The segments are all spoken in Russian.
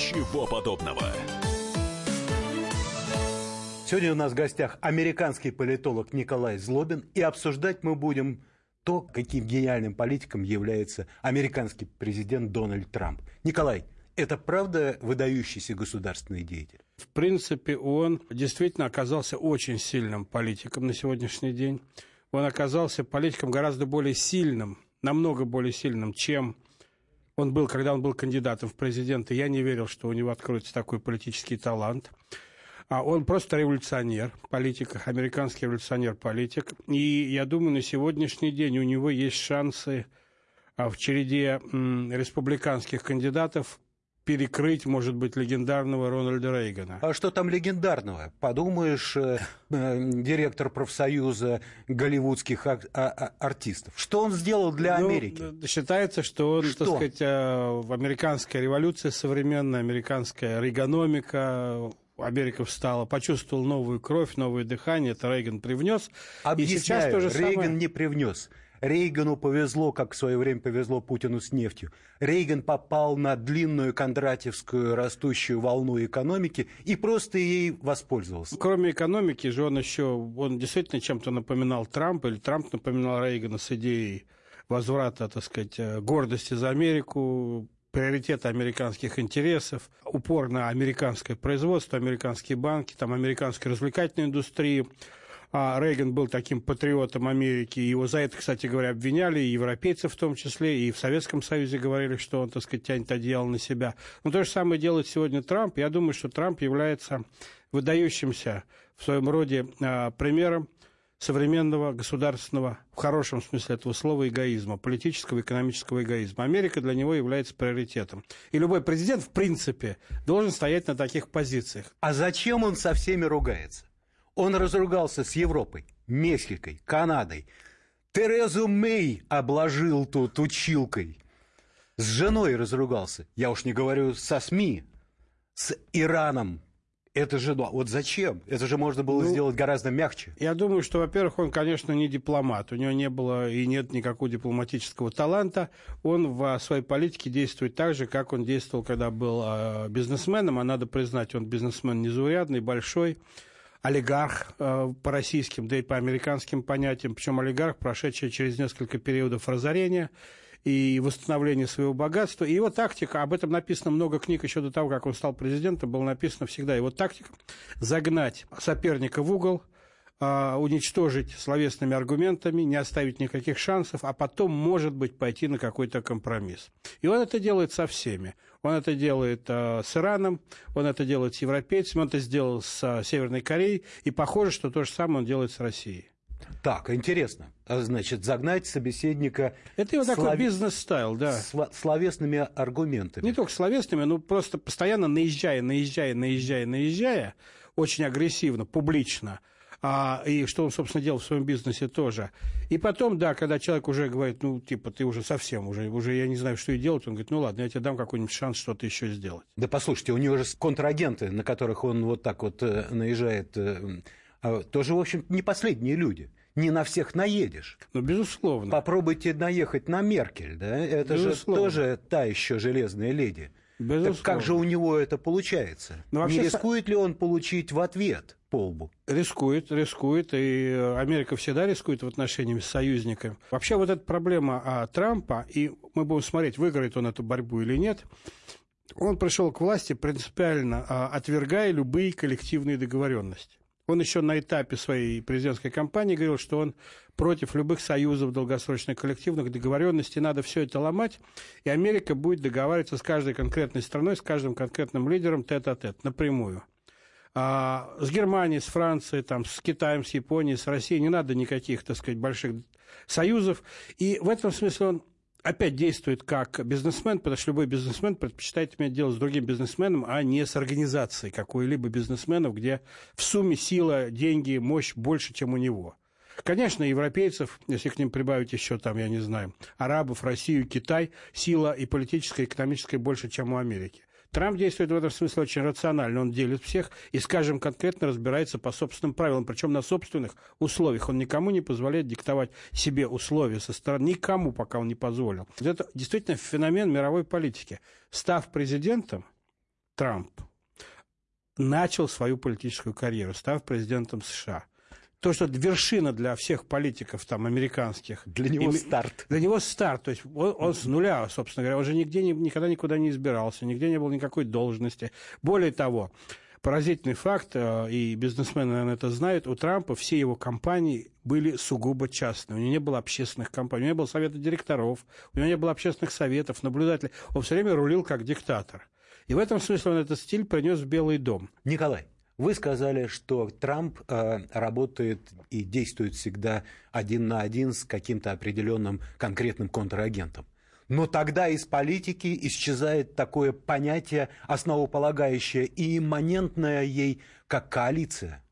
Ничего подобного. Сегодня у нас в гостях американский политолог Николай Злобин, и обсуждать мы будем то, каким гениальным политиком является американский президент Дональд Трамп. Николай, это правда выдающийся государственный деятель? В принципе, он действительно оказался очень сильным политиком на сегодняшний день. Он оказался политиком гораздо более сильным, намного более сильным, чем он был, когда он был кандидатом в президенты. Я не верил, что у него откроется такой политический талант. А он просто революционер, политик, американский революционер-политик. И я думаю, на сегодняшний день у него есть шансы а, в череде республиканских кандидатов перекрыть, может быть, легендарного Рональда Рейгана. А что там легендарного? Подумаешь, э, э, директор профсоюза голливудских а, а, артистов. Что он сделал для ну, Америки? Считается, что он, что? так сказать, э, в американской революции современная, американская рейгономика, Америка встала, почувствовал новую кровь, новое дыхание, это Рейган привнес. Объясняю, и сейчас то же Рейган самое... не привнес. Рейгану повезло, как в свое время повезло Путину с нефтью. Рейган попал на длинную кондратьевскую растущую волну экономики и просто ей воспользовался. Кроме экономики же он еще, он действительно чем-то напоминал Трампа, или Трамп напоминал Рейгана с идеей возврата, так сказать, э, гордости за Америку, приоритеты американских интересов, упор на американское производство, американские банки, там, американскую развлекательную индустрию. А Рейган был таким патриотом Америки, его за это, кстати говоря, обвиняли, и европейцы в том числе, и в Советском Союзе говорили, что он, так сказать, тянет одеяло на себя. Но то же самое делает сегодня Трамп. Я думаю, что Трамп является выдающимся в своем роде а, примером современного государственного, в хорошем смысле этого слова, эгоизма, политического экономического эгоизма. Америка для него является приоритетом. И любой президент, в принципе, должен стоять на таких позициях. А зачем он со всеми ругается? Он разругался с Европой, Мексикой, Канадой. Терезу Мэй обложил тут училкой. С женой разругался. Я уж не говорю со СМИ. С Ираном это же, ну, вот зачем? Это же можно было ну, сделать гораздо мягче. Я думаю, что, во-первых, он, конечно, не дипломат. У него не было и нет никакого дипломатического таланта. Он в своей политике действует так же, как он действовал, когда был э, бизнесменом. А надо признать, он бизнесмен незаурядный, большой олигарх э, по российским, да и по американским понятиям, причем олигарх, прошедший через несколько периодов разорения – и восстановление своего богатства. И его тактика, об этом написано много книг еще до того, как он стал президентом, было написано всегда. Его тактика – загнать соперника в угол, а, уничтожить словесными аргументами, не оставить никаких шансов, а потом, может быть, пойти на какой-то компромисс. И он это делает со всеми. Он это делает э, с Ираном, он это делает с европейцами, он это сделал с э, Северной Кореей, и похоже, что то же самое он делает с Россией. Так, интересно. А, значит, загнать собеседника... Это его слов... такой бизнес-стайл, да. Сло... Словесными аргументами. Не только словесными, но просто постоянно наезжая, наезжая, наезжая, наезжая, очень агрессивно, публично, а, и что он, собственно, делал в своем бизнесе тоже. И потом, да, когда человек уже говорит, ну, типа, ты уже совсем, уже, уже я не знаю, что и делать, он говорит, ну, ладно, я тебе дам какой-нибудь шанс что-то еще сделать. Да послушайте, у него же контрагенты, на которых он вот так вот э, наезжает, э, а, тоже, в общем, не последние люди не на всех наедешь. Ну, безусловно. Попробуйте наехать на Меркель, да? Это безусловно. же тоже та еще железная леди. Безусловно. Так как же у него это получается? Но ну, вообще... Не рискует ли он получить в ответ по лбу? Рискует, рискует, и Америка всегда рискует в отношении с союзниками. Вообще вот эта проблема а, Трампа, и мы будем смотреть, выиграет он эту борьбу или нет, он пришел к власти принципиально а, отвергая любые коллективные договоренности. Он еще на этапе своей президентской кампании говорил, что он против любых союзов долгосрочных коллективных договоренностей. Надо все это ломать, и Америка будет договариваться с каждой конкретной страной, с каждым конкретным лидером тет-а-тет, -тет, напрямую. А с Германией, с Францией, там, с Китаем, с Японией, с Россией не надо никаких, так сказать, больших союзов. И в этом смысле он опять действует как бизнесмен, потому что любой бизнесмен предпочитает иметь дело с другим бизнесменом, а не с организацией какой-либо бизнесменов, где в сумме сила, деньги, мощь больше, чем у него. Конечно, европейцев, если к ним прибавить еще там, я не знаю, арабов, Россию, Китай, сила и политическая, и экономическая больше, чем у Америки. Трамп действует в этом смысле очень рационально. Он делит всех и, скажем, конкретно разбирается по собственным правилам, причем на собственных условиях. Он никому не позволяет диктовать себе условия со стороны, никому пока он не позволил. Это действительно феномен мировой политики. Став президентом, Трамп начал свою политическую карьеру, став президентом США. То, что вершина для всех политиков там, американских. Для него и, старт. Для него старт. То есть он, он с нуля, собственно говоря, уже нигде, никогда никуда не избирался, нигде не было никакой должности. Более того, поразительный факт, э, и бизнесмены, наверное, это знают, у Трампа все его компании были сугубо частные. У него не было общественных компаний, у него не было совета директоров, у него не было общественных советов, наблюдателей. Он все время рулил как диктатор. И в этом смысле он этот стиль принес в Белый дом. Николай, вы сказали, что Трамп э, работает и действует всегда один на один с каким-то определенным конкретным контрагентом. Но тогда из политики исчезает такое понятие, основополагающее и имманентное ей, как коалиция.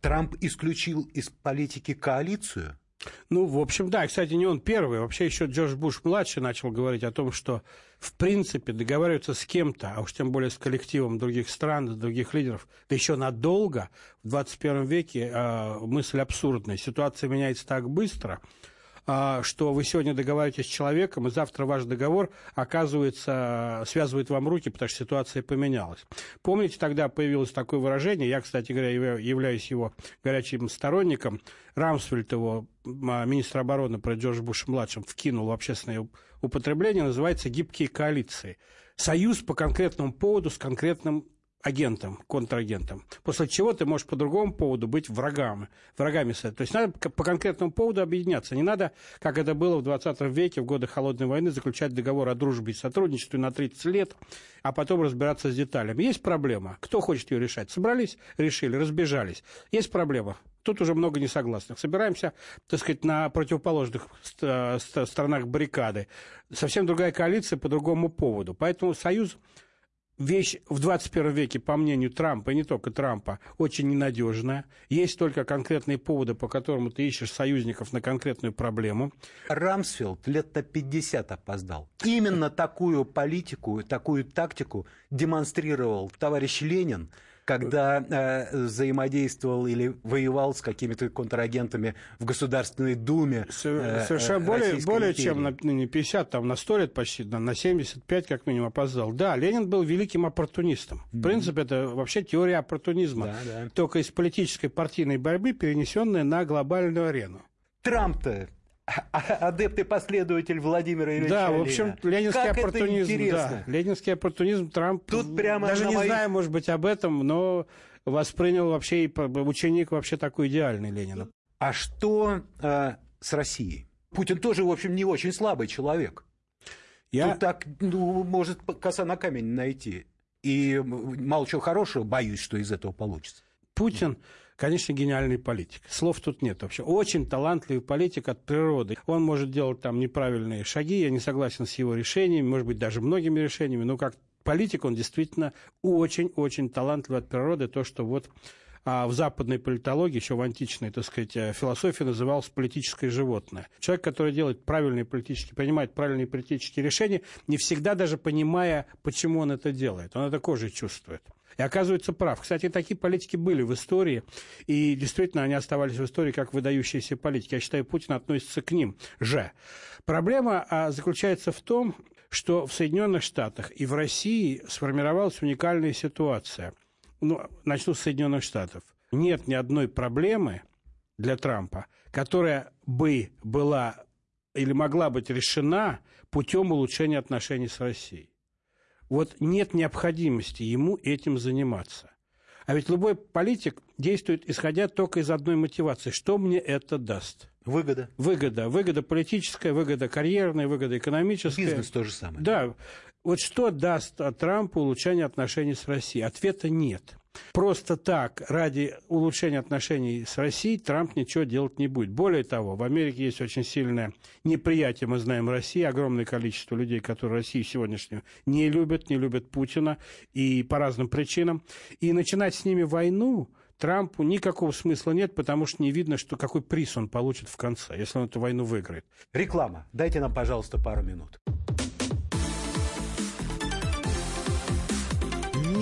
Трамп исключил из политики коалицию – ну, в общем, да. Кстати, не он первый. Вообще еще Джордж Буш-младший начал говорить о том, что, в принципе, договариваться с кем-то, а уж тем более с коллективом других стран, других лидеров, да еще надолго, в 21 веке э, мысль абсурдная. Ситуация меняется так быстро – что вы сегодня договариваетесь с человеком, и завтра ваш договор, оказывается, связывает вам руки, потому что ситуация поменялась. Помните, тогда появилось такое выражение, я, кстати говоря, являюсь его горячим сторонником, Рамсфельд его, а, министр обороны про Джордж Буш-младшим, вкинул в общественное употребление, называется «гибкие коалиции». Союз по конкретному поводу с конкретным агентом, контрагентом. После чего ты можешь по другому поводу быть врагами. врагами. То есть надо по конкретному поводу объединяться. Не надо, как это было в 20 веке, в годы Холодной войны, заключать договор о дружбе и сотрудничестве на 30 лет, а потом разбираться с деталями. Есть проблема. Кто хочет ее решать? Собрались, решили, разбежались. Есть проблема. Тут уже много несогласных. Собираемся, так сказать, на противоположных сторонах баррикады. Совсем другая коалиция по другому поводу. Поэтому союз вещь в 21 веке, по мнению Трампа, и не только Трампа, очень ненадежная. Есть только конкретные поводы, по которым ты ищешь союзников на конкретную проблему. Рамсфилд лет на 50 опоздал. Именно такую политику, такую тактику демонстрировал товарищ Ленин – когда э, взаимодействовал или воевал с какими-то контрагентами в Государственной Думе. Э, Совершенно более, более чем на, не 50, там на 100 лет почти, на 75 как минимум опоздал. Да, Ленин был великим оппортунистом. В mm-hmm. принципе, это вообще теория оппортунизма, да, да. только из политической партийной борьбы, перенесенная на глобальную арену. Трамп-то адепт и последователь Владимира Ильича Да, в общем, ленинский как оппортунизм. Да, ленинский оппортунизм Трамп... Тут прямо даже не моих... знаю, может быть, об этом, но воспринял вообще, ученик вообще такой идеальный Ленина. А что э, с Россией? Путин тоже, в общем, не очень слабый человек. Я... Тут так, ну, может, коса на камень найти. И мало чего хорошего, боюсь, что из этого получится. Путин конечно, гениальный политик. Слов тут нет вообще. Очень талантливый политик от природы. Он может делать там неправильные шаги, я не согласен с его решениями, может быть, даже многими решениями, но как политик он действительно очень-очень талантливый от природы. То, что вот а в западной политологии, еще в античной, так сказать, э, философии называлось политическое животное. Человек, который делает правильные политические, принимает правильные политические решения, не всегда даже понимая, почему он это делает. Он это кожей чувствует. И оказывается прав. Кстати, такие политики были в истории, и действительно они оставались в истории как выдающиеся политики. Я считаю, Путин относится к ним же. Проблема а, заключается в том, что в Соединенных Штатах и в России сформировалась уникальная ситуация. Ну, начну с Соединенных Штатов. Нет ни одной проблемы для Трампа, которая бы была или могла быть решена путем улучшения отношений с Россией. Вот нет необходимости ему этим заниматься. А ведь любой политик действует, исходя только из одной мотивации. Что мне это даст? Выгода. Выгода. Выгода политическая, выгода карьерная, выгода экономическая. Бизнес то же самое. Да. Вот что даст Трампу улучшение отношений с Россией? Ответа нет. Просто так, ради улучшения отношений с Россией, Трамп ничего делать не будет. Более того, в Америке есть очень сильное неприятие, мы знаем, России, огромное количество людей, которые Россию сегодняшнюю не любят, не любят Путина, и по разным причинам. И начинать с ними войну, Трампу никакого смысла нет, потому что не видно, что какой приз он получит в конце, если он эту войну выиграет. Реклама. Дайте нам, пожалуйста, пару минут.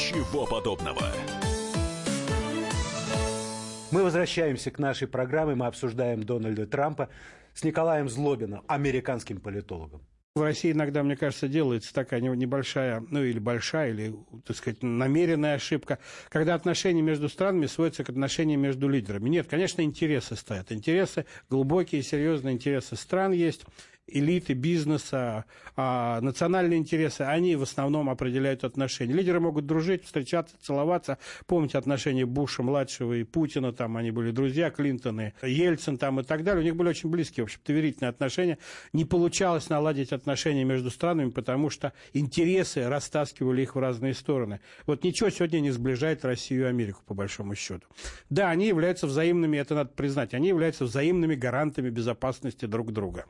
Ничего подобного. Мы возвращаемся к нашей программе. Мы обсуждаем Дональда Трампа с Николаем Злобиным, американским политологом. В России иногда, мне кажется, делается такая небольшая, ну или большая, или, так сказать, намеренная ошибка, когда отношения между странами сводятся к отношениям между лидерами. Нет, конечно, интересы стоят. Интересы, глубокие, серьезные интересы стран есть элиты бизнеса, а национальные интересы, они в основном определяют отношения. Лидеры могут дружить, встречаться, целоваться. Помните отношения Буша младшего и Путина, там они были друзья, Клинтоны, Ельцин там и так далее. У них были очень близкие, в общем доверительные отношения. Не получалось наладить отношения между странами, потому что интересы растаскивали их в разные стороны. Вот ничего сегодня не сближает Россию и Америку, по большому счету. Да, они являются взаимными, это надо признать, они являются взаимными гарантами безопасности друг друга.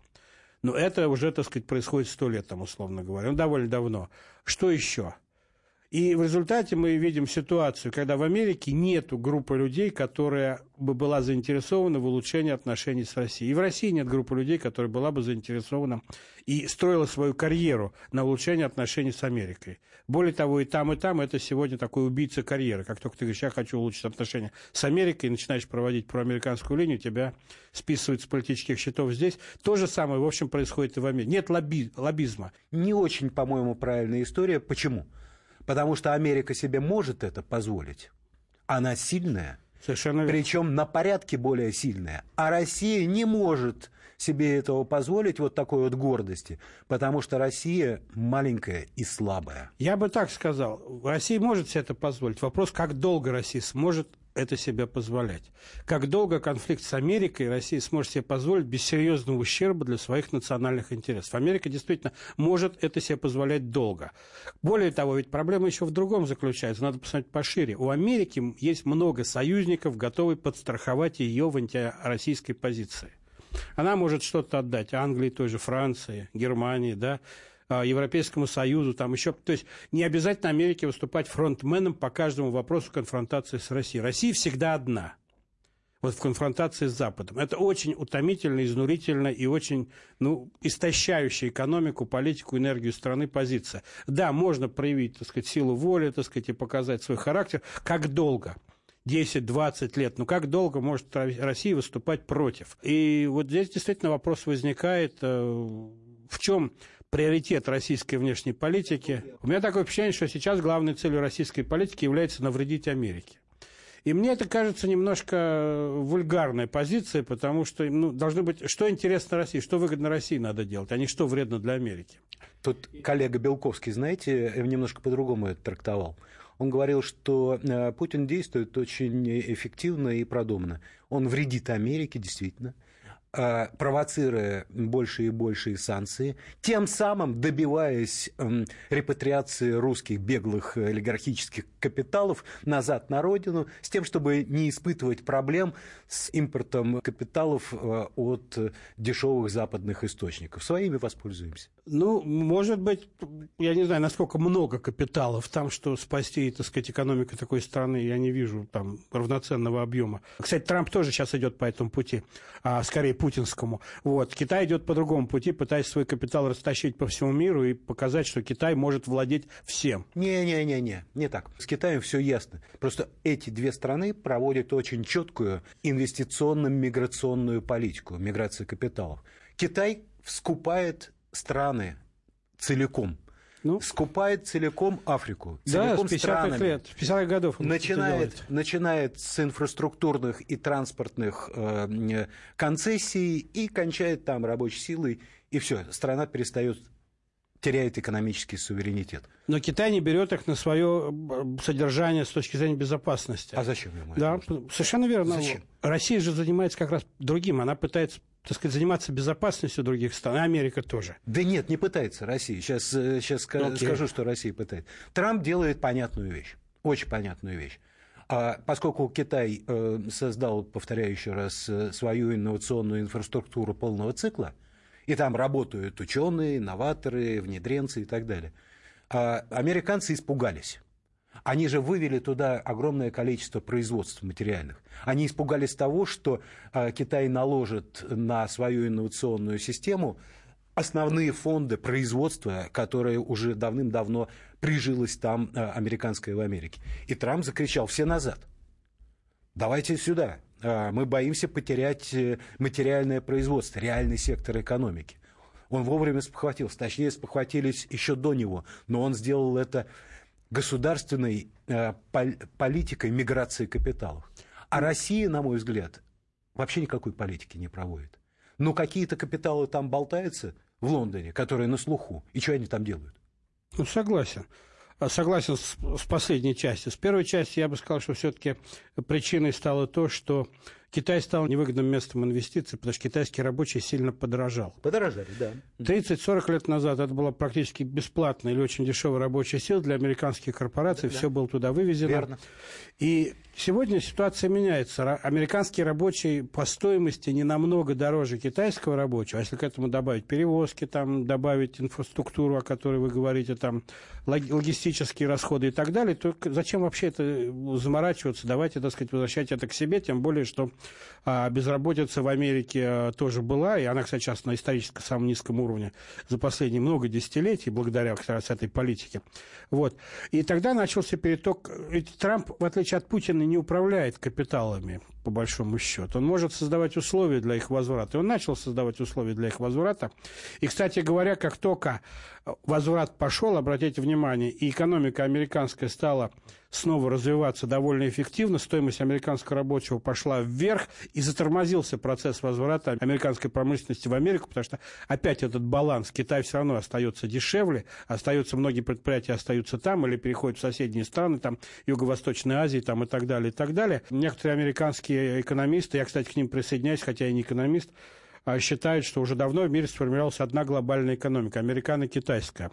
Но это уже, так сказать, происходит сто лет, там, условно говоря, ну, довольно давно. Что еще? И в результате мы видим ситуацию, когда в Америке нет группы людей, которая бы была заинтересована в улучшении отношений с Россией. И в России нет группы людей, которая была бы заинтересована и строила свою карьеру на улучшение отношений с Америкой. Более того, и там, и там это сегодня такой убийца карьеры. Как только ты говоришь, я хочу улучшить отношения с Америкой, и начинаешь проводить проамериканскую линию, тебя списывают с политических счетов здесь. То же самое, в общем, происходит и в Америке. Нет лобби, лоббизма. Не очень, по-моему, правильная история. Почему? Потому что Америка себе может это позволить. Она сильная. Совершенно верно. Причем на порядке более сильная. А Россия не может себе этого позволить, вот такой вот гордости, потому что Россия маленькая и слабая. Я бы так сказал. Россия может себе это позволить. Вопрос, как долго Россия сможет это себе позволять. Как долго конфликт с Америкой Россия сможет себе позволить без серьезного ущерба для своих национальных интересов. Америка действительно может это себе позволять долго. Более того, ведь проблема еще в другом заключается. Надо посмотреть пошире. У Америки есть много союзников, готовых подстраховать ее в антироссийской позиции. Она может что-то отдать Англии, той же Франции, Германии, да, Европейскому Союзу, там еще, то есть не обязательно Америке выступать фронтменом по каждому вопросу конфронтации с Россией. Россия всегда одна. Вот в конфронтации с Западом. Это очень утомительно, изнурительно и очень ну, истощающая экономику, политику, энергию страны позиция. Да, можно проявить, так сказать, силу воли, так сказать, и показать свой характер. Как долго? 10-20 лет. Ну как долго может Россия выступать против? И вот здесь действительно вопрос возникает, э, в чем приоритет российской внешней политики. У меня такое впечатление, что сейчас главной целью российской политики является навредить Америке. И мне это кажется немножко вульгарной позицией, потому что ну, должно быть, что интересно России, что выгодно России надо делать, а не что вредно для Америки. Тут коллега Белковский, знаете, немножко по-другому это трактовал. Он говорил, что э, Путин действует очень эффективно и продуманно. Он вредит Америке, действительно. Э, провоцируя больше и большие санкции, тем самым добиваясь эм, репатриации русских беглых олигархических капиталов назад на родину, с тем, чтобы не испытывать проблем с импортом капиталов э, от дешевых западных источников. Своими воспользуемся. Ну, может быть, я не знаю, насколько много капиталов там, что спасти, так сказать, экономику такой страны, я не вижу там равноценного объема. Кстати, Трамп тоже сейчас идет по этому пути, а скорее путинскому. Вот. Китай идет по другому пути, пытаясь свой капитал растащить по всему миру и показать, что Китай может владеть всем. Не-не-не, не так. С Китаем все ясно. Просто эти две страны проводят очень четкую инвестиционно-миграционную политику, миграцию капиталов. Китай скупает страны целиком. Ну, скупает целиком Африку. Целиком да, с 50-х лет, с 50-х годов. Начинает, начинает с инфраструктурных и транспортных э, концессий и кончает там рабочей силой, и все, страна перестает теряет экономический суверенитет. Но Китай не берет их на свое э, содержание с точки зрения безопасности. А зачем ему Да, это? совершенно верно. Зачем? Россия же занимается как раз другим. Она пытается так сказать, заниматься безопасностью других стран, и Америка тоже. Да нет, не пытается Россия. Сейчас, сейчас Окей. скажу, что Россия пытается. Трамп делает понятную вещь, очень понятную вещь. А поскольку Китай э, создал, повторяю еще раз, э, свою инновационную инфраструктуру полного цикла, и там работают ученые, новаторы, внедренцы и так далее, а американцы испугались. Они же вывели туда огромное количество производств материальных. Они испугались того, что а, Китай наложит на свою инновационную систему основные фонды производства, которые уже давным-давно прижилось там а, американское в Америке. И Трамп закричал «все назад». Давайте сюда. А, Мы боимся потерять э, материальное производство, реальный сектор экономики. Он вовремя спохватился, точнее, спохватились еще до него, но он сделал это государственной э, пол- политикой миграции капиталов. А Россия, на мой взгляд, вообще никакой политики не проводит. Но какие-то капиталы там болтаются в Лондоне, которые на слуху. И что они там делают? Ну, согласен. А, Согласен с, с последней частью. С первой части я бы сказал, что все-таки причиной стало то, что Китай стал невыгодным местом инвестиций, потому что китайский рабочий сильно подорожал. Подорожали, да. 30-40 лет назад это была практически бесплатная или очень дешевая рабочая сила для американских корпораций, все было туда вывезено. Верно. И сегодня ситуация меняется. Американский рабочий по стоимости не намного дороже китайского рабочего. А если к этому добавить перевозки, там, добавить инфраструктуру, о которой вы говорите, там, лог- логистические расходы и так далее, то зачем вообще это заморачиваться? Давайте, так сказать, возвращать это к себе, тем более, что а, безработица в Америке а, тоже была, и она, кстати, сейчас на исторически самом низком уровне за последние много десятилетий, благодаря как раз этой политике. Вот. И тогда начался переток. Ведь Трамп, в отличие от Путина, не управляет капиталами, по большому счету. Он может создавать условия для их возврата. И он начал создавать условия для их возврата. И, кстати говоря, как только возврат пошел, обратите внимание, и экономика американская стала снова развиваться довольно эффективно, стоимость американского рабочего пошла вверх, и затормозился процесс возврата американской промышленности в Америку, потому что опять этот баланс, Китай все равно остается дешевле, остаются многие предприятия остаются там или переходят в соседние страны, там Юго-Восточной Азии там, и так далее, и так далее. Некоторые американские экономисты, я, кстати, к ним присоединяюсь, хотя я не экономист, а, считают, что уже давно в мире сформировалась одна глобальная экономика, американо-китайская.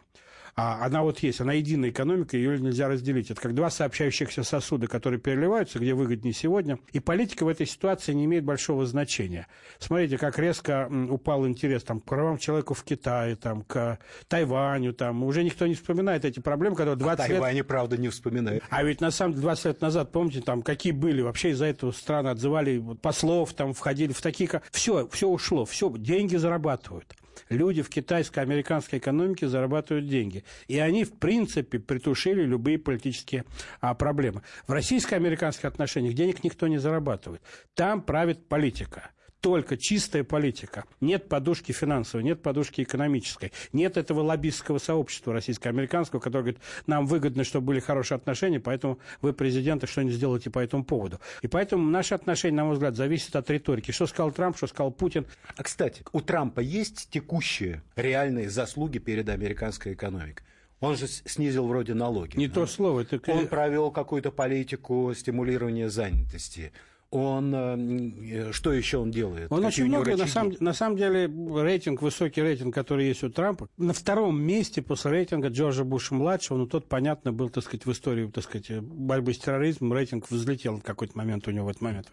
А она вот есть, она единая экономика, ее нельзя разделить. Это как два сообщающихся сосуда, которые переливаются, где выгоднее сегодня. И политика в этой ситуации не имеет большого значения. Смотрите, как резко упал интерес там, к правам человека в Китае, там, к Тайваню. Там. Уже никто не вспоминает эти проблемы, которые 20 лет... Тайване, правда, не вспоминают. А ведь на самом деле 20 лет назад, помните, там какие были, вообще из-за этого страны отзывали послов, там входили в такие... Все, все ушло, все, деньги зарабатывают. Люди в китайской, американской экономике зарабатывают деньги. И они, в принципе, притушили любые политические а, проблемы. В российско-американских отношениях денег никто не зарабатывает. Там правит политика только чистая политика. Нет подушки финансовой, нет подушки экономической. Нет этого лоббистского сообщества российско-американского, которое говорит, нам выгодно, чтобы были хорошие отношения, поэтому вы, президенты, что-нибудь сделаете по этому поводу. И поэтому наши отношения, на мой взгляд, зависят от риторики. Что сказал Трамп, что сказал Путин. А, кстати, у Трампа есть текущие реальные заслуги перед американской экономикой? Он же снизил вроде налоги. Не да? то слово. Это... Он провел какую-то политику стимулирования занятости. Он э, что еще он делает? Он Какие очень много, на самом, на самом деле, рейтинг, высокий рейтинг, который есть у Трампа, на втором месте после рейтинга Джорджа Буша-младшего, ну, тот, понятно, был, так сказать, в истории, так сказать, борьбы с терроризмом, рейтинг взлетел в какой-то момент у него в этот момент.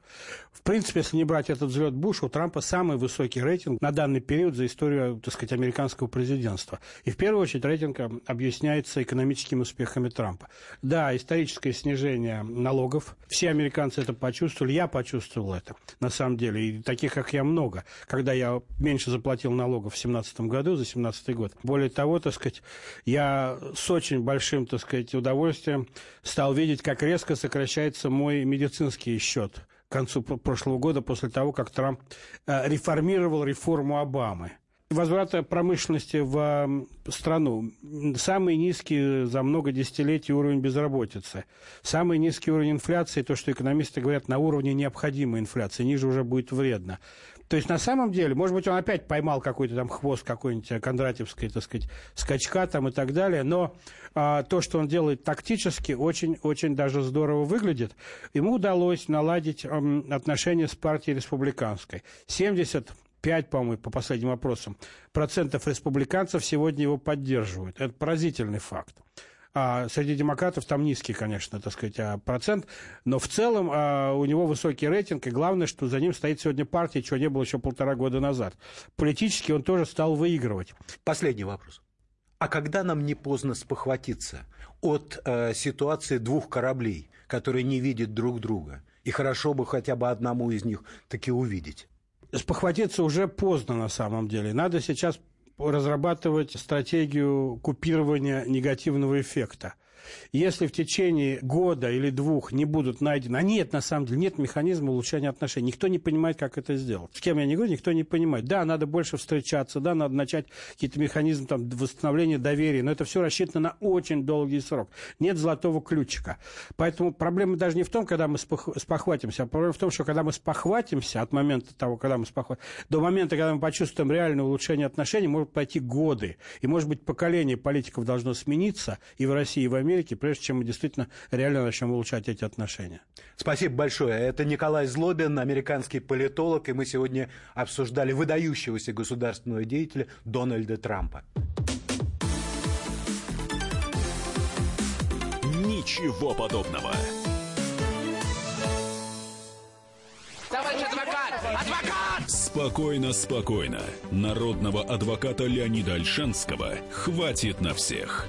В принципе, если не брать этот взлет Буша, у Трампа самый высокий рейтинг на данный период за историю, так сказать, американского президентства. И в первую очередь рейтинг э, объясняется экономическими успехами Трампа. Да, историческое снижение налогов, все американцы это почувствовали, я почувствовал это, на самом деле, и таких, как я, много. Когда я меньше заплатил налогов в 2017 году, за 2017 год. Более того, так сказать, я с очень большим, так сказать, удовольствием стал видеть, как резко сокращается мой медицинский счет к концу прошлого года, после того, как Трамп э, реформировал реформу Обамы возврата промышленности в страну. Самый низкий за много десятилетий уровень безработицы. Самый низкий уровень инфляции, то, что экономисты говорят, на уровне необходимой инфляции. Ниже уже будет вредно. То есть, на самом деле, может быть, он опять поймал какой-то там хвост какой-нибудь кондратьевской, так сказать, скачка там и так далее, но а, то, что он делает тактически, очень-очень даже здорово выглядит. Ему удалось наладить а, отношения с партией республиканской. 70 5, по-моему, по последним опросам, процентов республиканцев сегодня его поддерживают. Это поразительный факт. А среди демократов там низкий, конечно, так сказать, а, процент, но в целом а, у него высокий рейтинг, и главное, что за ним стоит сегодня партия, чего не было еще полтора года назад. Политически он тоже стал выигрывать. Последний вопрос. А когда нам не поздно спохватиться от э, ситуации двух кораблей, которые не видят друг друга, и хорошо бы хотя бы одному из них таки увидеть? Спохватиться уже поздно на самом деле. Надо сейчас разрабатывать стратегию купирования негативного эффекта. Если в течение года или двух не будут найдены, а нет, на самом деле, нет механизма улучшения отношений. Никто не понимает, как это сделать. С кем я не говорю, никто не понимает. Да, надо больше встречаться, да, надо начать какие-то механизмы там, восстановления доверия, но это все рассчитано на очень долгий срок. Нет золотого ключика. Поэтому проблема даже не в том, когда мы спохватимся, а проблема в том, что когда мы спохватимся от момента того, когда мы спохватимся, до момента, когда мы почувствуем реальное улучшение отношений, может пройти годы. И, может быть, поколение политиков должно смениться и в России, и в Америке, Америки, прежде чем мы действительно реально начнем улучшать эти отношения. Спасибо большое. Это Николай Злобин, американский политолог, и мы сегодня обсуждали выдающегося государственного деятеля Дональда Трампа. Ничего подобного. Товарищ адвокат! Адвокат! Спокойно, спокойно. Народного адвоката Леонида Альшанского хватит на всех.